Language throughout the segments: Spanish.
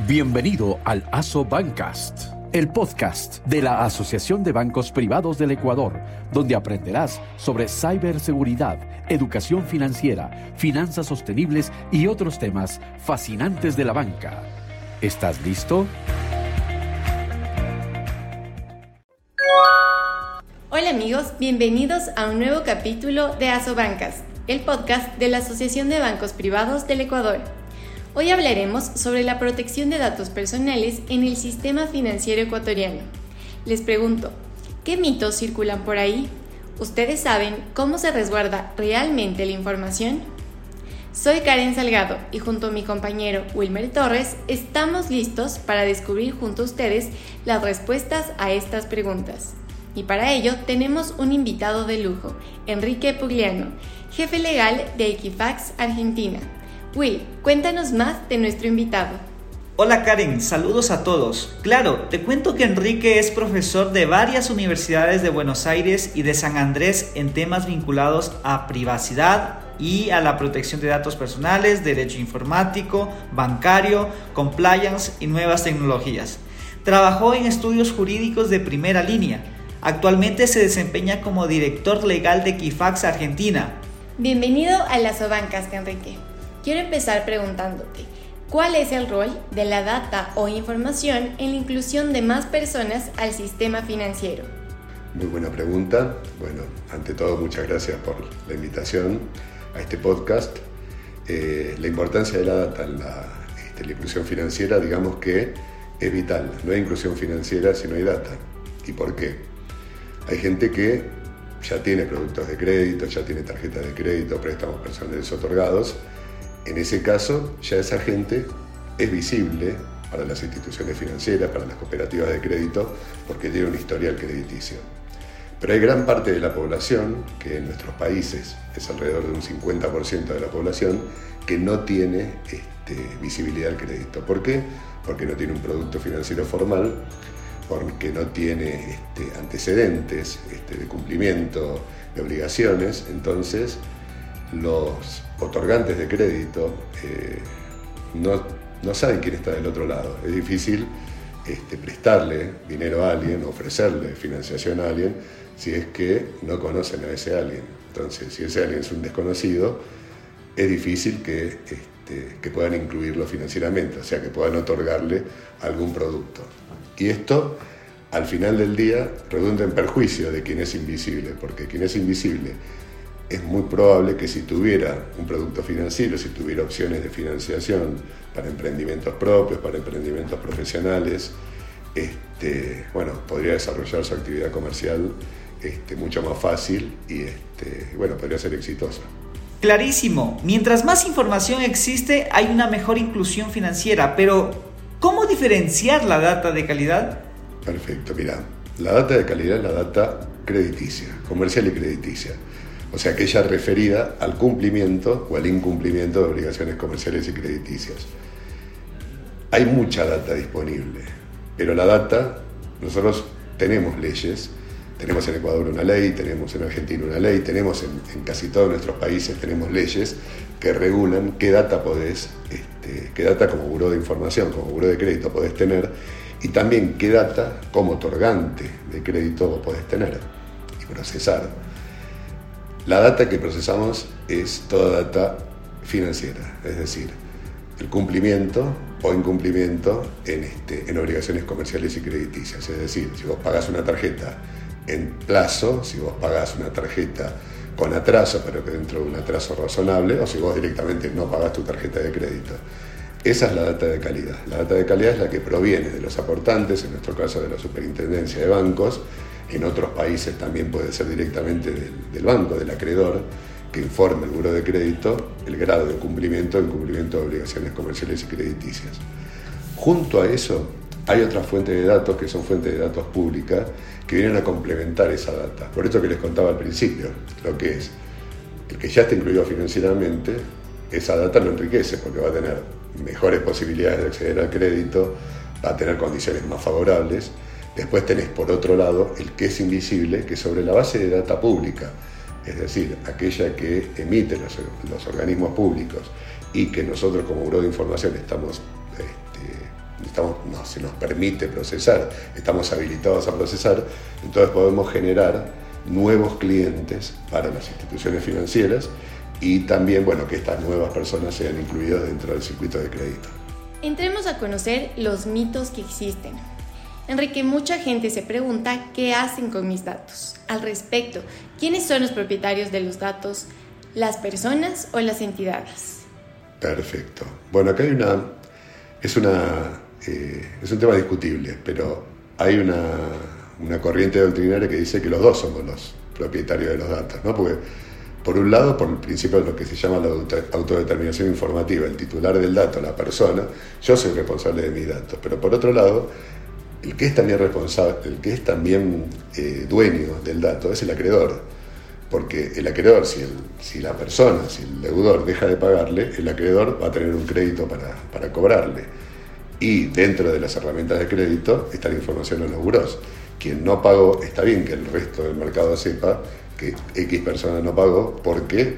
Bienvenido al ASO Bancast, el podcast de la Asociación de Bancos Privados del Ecuador, donde aprenderás sobre ciberseguridad, educación financiera, finanzas sostenibles y otros temas fascinantes de la banca. ¿Estás listo? Hola amigos, bienvenidos a un nuevo capítulo de ASO Bancas, el podcast de la Asociación de Bancos Privados del Ecuador. Hoy hablaremos sobre la protección de datos personales en el sistema financiero ecuatoriano. Les pregunto, ¿qué mitos circulan por ahí? ¿Ustedes saben cómo se resguarda realmente la información? Soy Karen Salgado y junto a mi compañero Wilmer Torres estamos listos para descubrir junto a ustedes las respuestas a estas preguntas. Y para ello tenemos un invitado de lujo, Enrique Pugliano, jefe legal de Equifax Argentina Will, cuéntanos más de nuestro invitado. Hola Karen, saludos a todos. Claro, te cuento que Enrique es profesor de varias universidades de Buenos Aires y de San Andrés en temas vinculados a privacidad y a la protección de datos personales, derecho informático, bancario, compliance y nuevas tecnologías. Trabajó en estudios jurídicos de primera línea. Actualmente se desempeña como director legal de Equifax Argentina. Bienvenido a las Obancas, Enrique. Quiero empezar preguntándote, ¿cuál es el rol de la data o información en la inclusión de más personas al sistema financiero? Muy buena pregunta. Bueno, ante todo muchas gracias por la invitación a este podcast. Eh, la importancia de la data en la, este, la inclusión financiera, digamos que es vital. No hay inclusión financiera si no hay data. ¿Y por qué? Hay gente que ya tiene productos de crédito, ya tiene tarjetas de crédito, préstamos personales otorgados, en ese caso, ya esa gente es visible para las instituciones financieras, para las cooperativas de crédito, porque tiene un historial crediticio. Pero hay gran parte de la población, que en nuestros países es alrededor de un 50% de la población, que no tiene este, visibilidad al crédito. ¿Por qué? Porque no tiene un producto financiero formal, porque no tiene este, antecedentes este, de cumplimiento de obligaciones, entonces los otorgantes de crédito eh, no, saben quién está del otro lado. Es difícil este, prestarle dinero a alguien, ofrecerle financiación a alguien, si es que no conocen a ese alguien. Entonces, si ese alguien es un desconocido, es difícil que, este, que puedan incluirlo financieramente, o sea, que puedan otorgarle algún producto. Y esto, al final del día, redunda en perjuicio de quien es invisible, porque quien es invisible es muy probable que si tuviera un producto financiero, si tuviera opciones de financiación para emprendimientos propios, para emprendimientos profesionales, este, bueno, podría desarrollar su actividad comercial este, mucho más fácil y este, bueno, podría ser exitosa. Clarísimo, mientras más información existe hay una mejor inclusión financiera, pero ¿cómo diferenciar la data de calidad? Perfecto, mira, la data de calidad es la data crediticia, comercial y crediticia o sea, aquella referida al cumplimiento o al incumplimiento de obligaciones comerciales y crediticias. Hay mucha data disponible, pero la data, nosotros tenemos leyes, tenemos en Ecuador una ley, tenemos en Argentina una ley, tenemos en, casi todos nuestros países tenemos leyes que regulan qué data podés, este, qué data como buró de información, como buró de crédito podés tener y también qué data como otorgante de crédito podés tener y procesar. La data que procesamos es toda data financiera, es decir, el cumplimiento o incumplimiento en, este, en obligaciones comerciales y crediticias. Es decir, si vos pagas una tarjeta en plazo, si vos pagas una tarjeta con atraso, pero que dentro de un atraso razonable, o si vos directamente no pagas tu tarjeta de crédito. Esa es la data de calidad. La data de calidad es la que proviene de los aportantes, en nuestro caso de la Superintendencia de Bancos, en otros países también puede ser directamente del, banco, del acreedor, que informe al buro de crédito el grado de cumplimiento o incumplimiento de obligaciones comerciales y crediticias. Junto a eso, hay otras fuentes de datos que son fuentes de datos públicas que vienen a complementar esa data. Por esto que les contaba al principio, lo que es el que ya está incluido financieramente, esa data lo enriquece porque va a tener mejores posibilidades de acceder al crédito, va a tener condiciones más favorables Después tenés por otro lado el que es invisible, que sobre la base de data pública, es decir, aquella que emiten los, organismos públicos y que nosotros como Buró de Información estamos este, estamos, no, se nos permite procesar, estamos habilitados a procesar, entonces podemos generar nuevos clientes para las instituciones financieras y también bueno, que estas nuevas personas sean incluidas dentro del circuito de crédito. Entremos a conocer los mitos que existen. Enrique, mucha gente se pregunta qué hacen con mis datos. Al respecto, ¿quiénes son los propietarios de los datos? ¿Las personas o las entidades? Perfecto. Bueno, acá hay una. Es, una, eh, es un tema discutible, pero hay una, una corriente doctrinaria que dice que los dos somos los propietarios de los datos, ¿no? Porque por un lado, por el principio de lo que se llama la autodeterminación informativa, el titular del dato, la persona, yo soy responsable de mis datos, pero por otro lado, el que es también responsable, el que es también eh, dueño del dato es el acreedor, porque el acreedor, si, si la persona, si el deudor deja de pagarle, el acreedor va a tener un crédito para, para cobrarle. Y dentro de las herramientas de crédito está la información en los buros. Quien no pagó, está bien que el resto del mercado sepa que X persona no pagó porque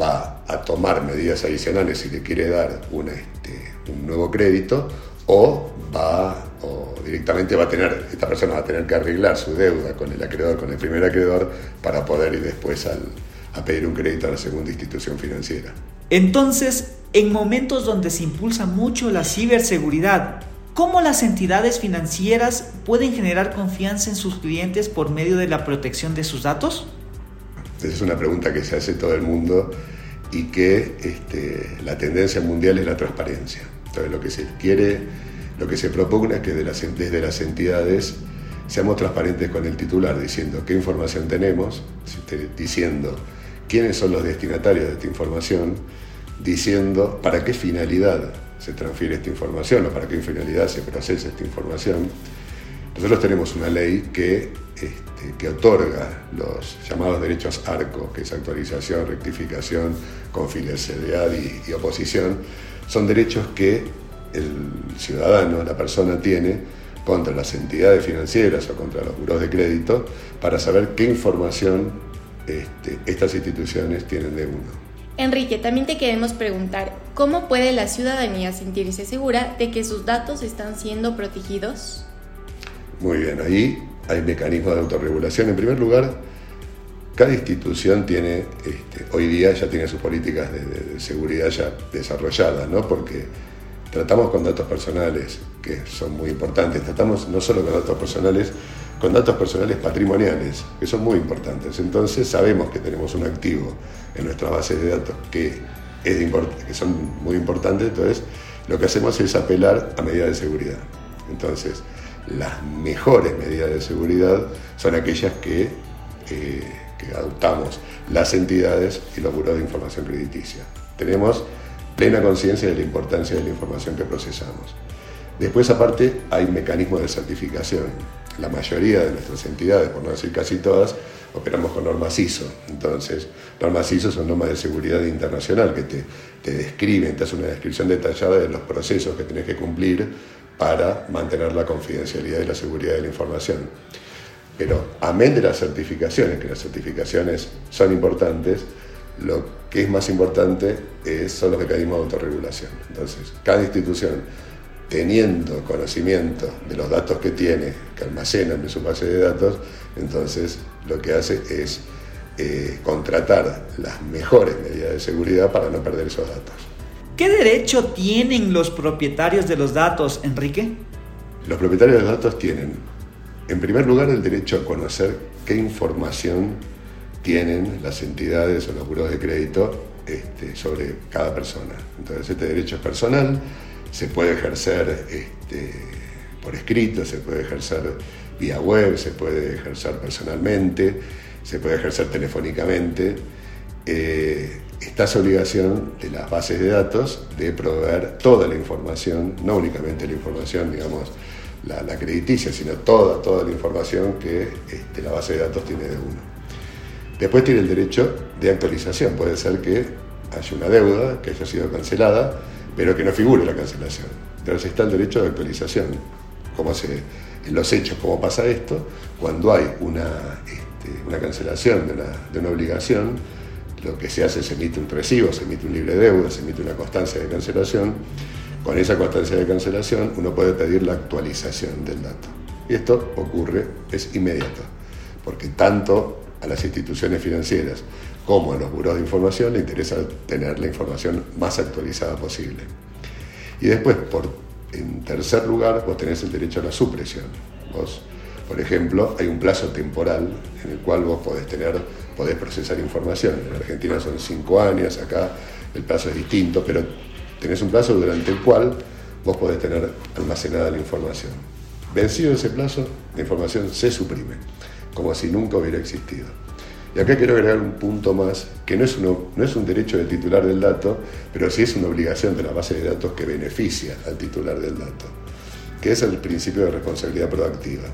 va a tomar medidas adicionales si le quiere dar este, un nuevo crédito o va o directamente va a tener, esta persona va a tener que arreglar su deuda con el acreedor, con el primer acreedor, para poder ir después a pedir un crédito a la segunda institución financiera. Entonces, en momentos donde se impulsa mucho la ciberseguridad, ¿Cómo las entidades financieras pueden generar confianza en sus clientes por medio de la protección de sus datos? Esa es una pregunta que se hace todo el mundo y que este, la tendencia mundial es la transparencia. Entonces lo que se quiere, lo que se propone es que desde las entidades seamos transparentes con el titular, diciendo qué información tenemos, diciendo quiénes son los destinatarios de esta información, diciendo para qué finalidad se transfiere esta información o para qué finalidad se procesa esta información. Nosotros tenemos una ley que, este, que otorga los llamados derechos ARCO, que es actualización, rectificación, confidencialidad y, y oposición. Son derechos que el ciudadano, la persona tiene contra las entidades financieras o contra los buros de crédito para saber qué información este, estas instituciones tienen de uno. Enrique, también te queremos preguntar, ¿cómo puede la ciudadanía sentirse segura de que sus datos están siendo protegidos? Muy bien, ahí hay mecanismos de autorregulación. En primer lugar, cada institución tiene, este, hoy día ya tiene sus políticas de, seguridad ya desarrolladas, ¿no? Porque tratamos con datos personales, que son muy importantes, tratamos no solo con datos personales, con datos personales patrimoniales, que son muy importantes. Entonces sabemos que tenemos un activo en nuestras bases de datos que, es que son muy importantes, entonces lo que hacemos es apelar a medidas de seguridad. Entonces, las mejores medidas de seguridad son aquellas que, eh, que adoptamos las entidades y los buros de información crediticia. Tenemos plena conciencia de la importancia de la información que procesamos. Después, aparte, hay mecanismos de certificación la mayoría de nuestras entidades, por no decir casi todas, operamos con normas ISO. Entonces, normas ISO son normas de seguridad internacional que te, te describen, te hacen una descripción detallada de los procesos que tienes que cumplir para mantener la confidencialidad y la seguridad de la información. Pero amén de las certificaciones, que las certificaciones son importantes, lo que es más importante es, son los mecanismos de autorregulación. Entonces, cada institución teniendo conocimiento de los datos que tiene, que almacenan en su base de datos, entonces lo que hace es eh, contratar las mejores medidas de seguridad para no perder esos datos. ¿Qué derecho tienen los propietarios de los datos, Enrique? Los propietarios de los datos tienen, en primer lugar, el derecho a conocer qué información tienen las entidades o los buros de crédito este, sobre cada persona. Entonces, este derecho es personal se puede ejercer este, por escrito, se puede ejercer vía web, se puede ejercer personalmente, se puede ejercer telefónicamente. Eh, está esa obligación de las bases de datos de proveer toda la información, no únicamente la información, digamos, la, crediticia, sino toda, toda la información que este, la base de datos tiene de uno. Después tiene el derecho de actualización, puede ser que haya una deuda que haya sido cancelada pero que no figure la cancelación. Entonces está el derecho de actualización. ¿Cómo se, en los hechos, cómo pasa esto? Cuando hay una, este, una cancelación de una, de una, obligación, lo que se hace es emite un recibo, se emite un libre deuda, se emite una constancia de cancelación, Con esa constancia de cancelación uno puede pedir la actualización del dato. Y esto ocurre, es inmediato, porque tanto a las instituciones financieras como a los buros de información le interesa tener la información más actualizada posible. Y después, por, en tercer lugar, vos tenés el derecho a la supresión. Vos, por ejemplo, hay un plazo temporal en el cual vos podés tener, podés procesar información. En Argentina son cinco años, acá el plazo es distinto, pero tenés un plazo durante el cual vos podés tener almacenada la información. Vencido ese plazo, la información se suprime, como si nunca hubiera existido. Y acá quiero agregar un punto más, que no es, uno, no es un derecho del titular del dato, pero sí es una obligación de la base de datos que beneficia al titular del dato, que es el principio de responsabilidad proactiva.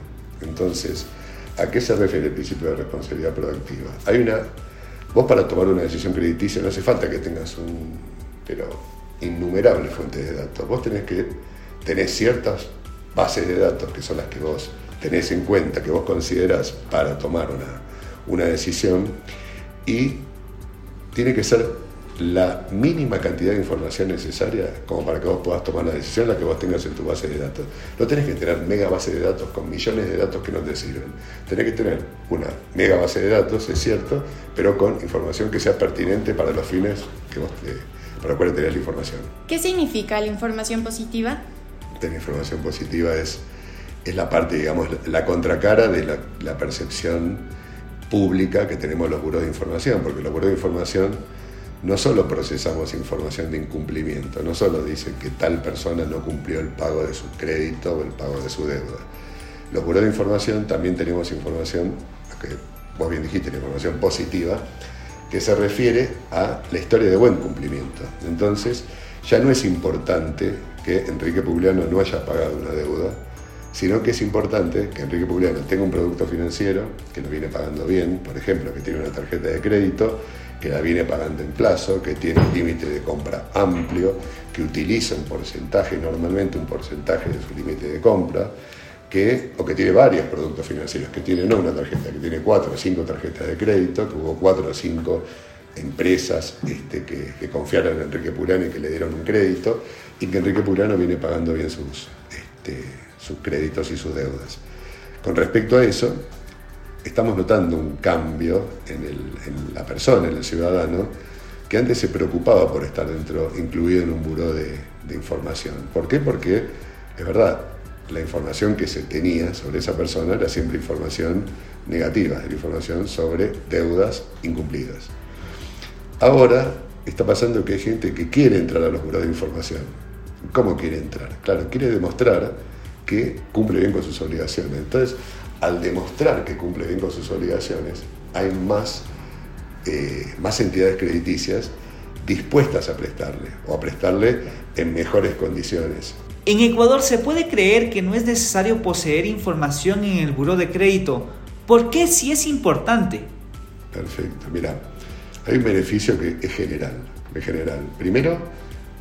Entonces, ¿a qué se refiere el principio de responsabilidad proactiva? Hay una, vos para tomar una decisión crediticia no hace falta que tengas un, pero innumerables fuentes de datos. Vos tenés que tener ciertas bases de datos que son las que vos tenés en cuenta, que vos considerás para tomar una una decisión y tiene que ser la mínima cantidad de información necesaria como para que vos puedas tomar la decisión la que vos tengas en tu base de datos. No tenés que tener mega base de datos con millones de datos que no te sirven. Tenés que tener una mega base de datos, es cierto, pero con información que sea pertinente para los fines que vos para los cuales tenés la información. ¿Qué significa la información positiva? La información positiva es, es la parte, digamos, la contracara de la, percepción pública que tenemos los buros de información, porque los buros de información no solo procesamos información de incumplimiento, no solo dicen que tal persona no cumplió el pago de su crédito o el pago de su deuda. Los buros de información también tenemos información, que vos bien dijiste, la información positiva, que se refiere a la historia de buen cumplimiento. Entonces, ya no es importante que Enrique Pugliano no haya pagado una deuda, sino que es importante que Enrique Pugliano tenga un producto financiero que lo viene pagando bien, por ejemplo, que tiene una tarjeta de crédito, que la viene pagando en plazo, que tiene un límite de compra amplio, que utiliza un porcentaje, normalmente un porcentaje de su límite de compra, que, o que tiene varios productos financieros, que tiene no una tarjeta, que tiene cuatro o cinco tarjetas de crédito, que hubo cuatro o cinco empresas este, que, confiaron en Enrique Pugliano y que le dieron un crédito, y que Enrique Pugliano viene pagando bien sus... Este, sus créditos y sus deudas. Con respecto a eso, estamos notando un cambio en, la persona, en el ciudadano, que antes se preocupaba por estar dentro, incluido en un buró de, de información. ¿Por qué? Porque es verdad, la información que se tenía sobre esa persona era siempre información negativa, era información sobre deudas incumplidas. Ahora está pasando que hay gente que quiere entrar a los buros de información. ¿Cómo quiere entrar? Claro, quiere demostrar que cumple bien con sus obligaciones. Entonces, al demostrar que cumple bien con sus obligaciones, hay más, eh, más entidades crediticias dispuestas a prestarle o a prestarle en mejores condiciones. En Ecuador se puede creer que no es necesario poseer información en el buro de crédito. ¿Por qué si es importante? Perfecto, mira, hay un beneficio que es general, es general. Primero,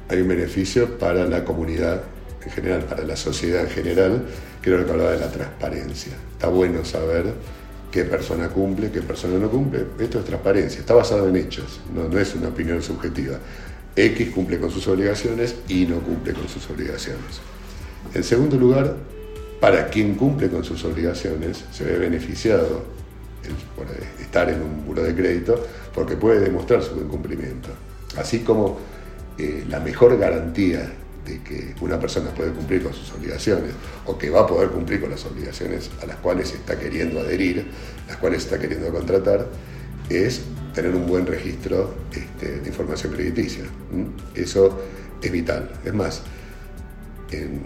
hay un beneficio para la comunidad en general, para la sociedad en general, creo que hablaba de la transparencia. Está bueno saber qué persona cumple, qué persona no cumple. Esto es transparencia, está basado en hechos, no, es una opinión subjetiva. X cumple con sus obligaciones y no cumple con sus obligaciones. En segundo lugar, para quien cumple con sus obligaciones, se ve beneficiado por estar en un buro de crédito porque puede demostrar su buen cumplimiento. Así como eh, la mejor garantía de que una persona puede cumplir con sus obligaciones o que va a poder cumplir con las obligaciones a las cuales está queriendo adherir, las cuales está queriendo contratar, es tener un buen registro este, de información crediticia. Eso es vital. Es más, en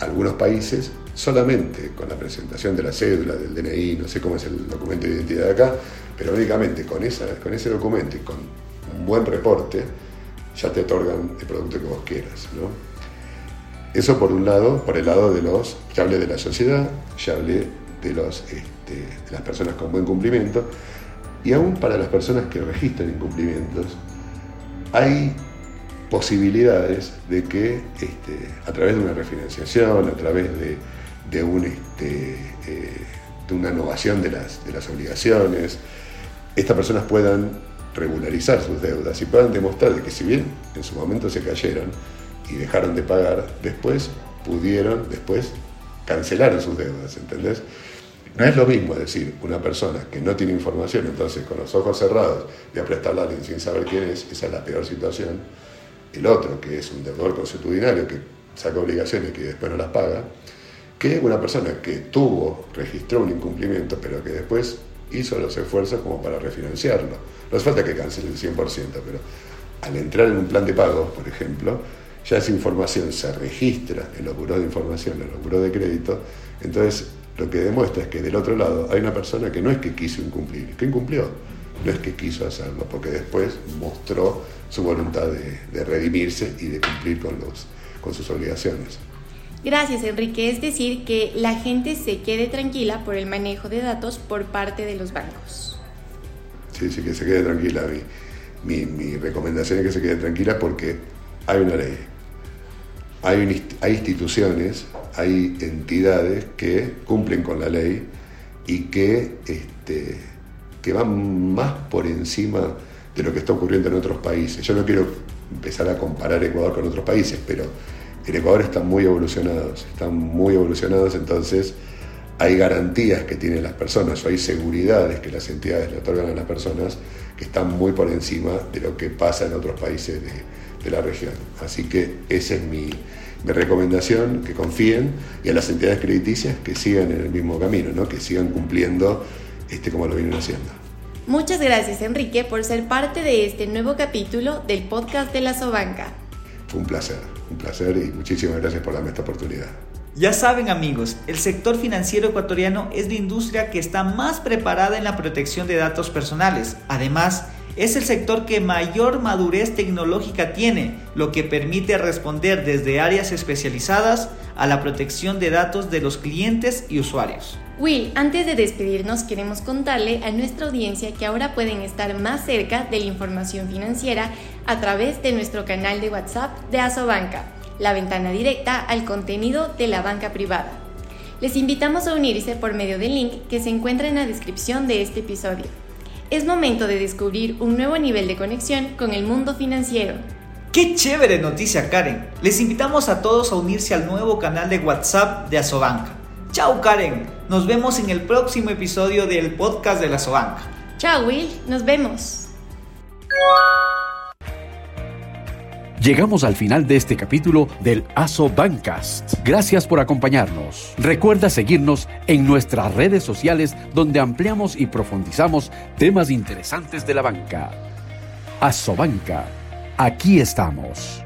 algunos países, solamente con la presentación de la cédula, del DNI, no sé cómo es el documento de identidad de acá, pero únicamente con, esa, con ese documento y con un buen reporte, ya te otorgan el producto que vos quieras. ¿no? Eso por un lado, por el lado de los, ya hablé de la sociedad, ya hablé de, los, este, de las personas con buen cumplimiento, y aún para las personas que registran incumplimientos, hay posibilidades de que este, a través de una refinanciación, a través de, un, este, eh, de una innovación de las, de las obligaciones, estas personas puedan regularizar sus deudas y puedan demostrar que si bien en su momento se cayeron, y dejaron de pagar, después pudieron, después cancelaron sus deudas, ¿entendés? No es lo mismo decir una persona que no tiene información, entonces con los ojos cerrados voy a prestarle a alguien sin saber quién es, esa es la peor situación. El otro, que es un deudor consuetudinario que saca obligaciones que después no las paga, que una persona que tuvo, registró un incumplimiento, pero que después hizo los esfuerzos como para refinanciarlo. No hace falta que cancele el 100%, pero al entrar en un plan de pagos, por ejemplo, ya esa información se registra en los buros de información, en los buros de crédito, entonces lo que demuestra es que del otro lado hay una persona que no es que quiso incumplir, que incumplió, no es que quiso hacerlo, porque después mostró su voluntad de, redimirse y de cumplir con, los, con sus obligaciones. Gracias, Enrique. Es decir, que la gente se quede tranquila por el manejo de datos por parte de los bancos. Sí, sí, que se quede tranquila. Mi, mi, recomendación es que se quede tranquila porque hay una ley. Hay, instituciones hay entidades que cumplen con la ley y que, este, que van más por encima de lo que está ocurriendo en otros países. Yo no quiero empezar a comparar Ecuador con otros países, pero en Ecuador están muy evolucionados, están muy evolucionados, entonces hay garantías que tienen las personas o hay seguridades que las entidades le otorgan a las personas que están muy por encima de lo que pasa en otros países de, de la región. Así que ese es mi, mi recomendación, que confíen, y a las entidades crediticias que sigan en el mismo camino, ¿no? que sigan cumpliendo este, como lo vienen haciendo. Muchas gracias Enrique por ser parte de este nuevo capítulo del podcast de la Sobanca. Fue un placer, un placer y muchísimas gracias por darme esta oportunidad. Ya saben amigos, el sector financiero ecuatoriano es la industria que está más preparada en la protección de datos personales. Además, es el sector que mayor madurez tecnológica tiene, lo que permite responder desde áreas especializadas a la protección de datos de los clientes y usuarios. Will, antes de despedirnos queremos contarle a nuestra audiencia que ahora pueden estar más cerca de la información financiera a través de nuestro canal de WhatsApp de Asobanca, la ventana directa al contenido de la banca privada. Les invitamos a unirse por medio del link que se encuentra en la descripción de este episodio es momento de descubrir un nuevo nivel de conexión con el mundo financiero. ¡Qué chévere noticia, Karen! Les invitamos a todos a unirse al nuevo canal de WhatsApp de Asobanca. ¡Chao, Karen! Nos vemos en el próximo episodio del podcast de la Asobanca. ¡Chao, Will! Nos vemos. Llegamos al final de este capítulo del ASO Bancast. Gracias por acompañarnos. Recuerda seguirnos en nuestras redes sociales donde ampliamos y profundizamos temas interesantes de la banca. ASO Banca. Aquí estamos.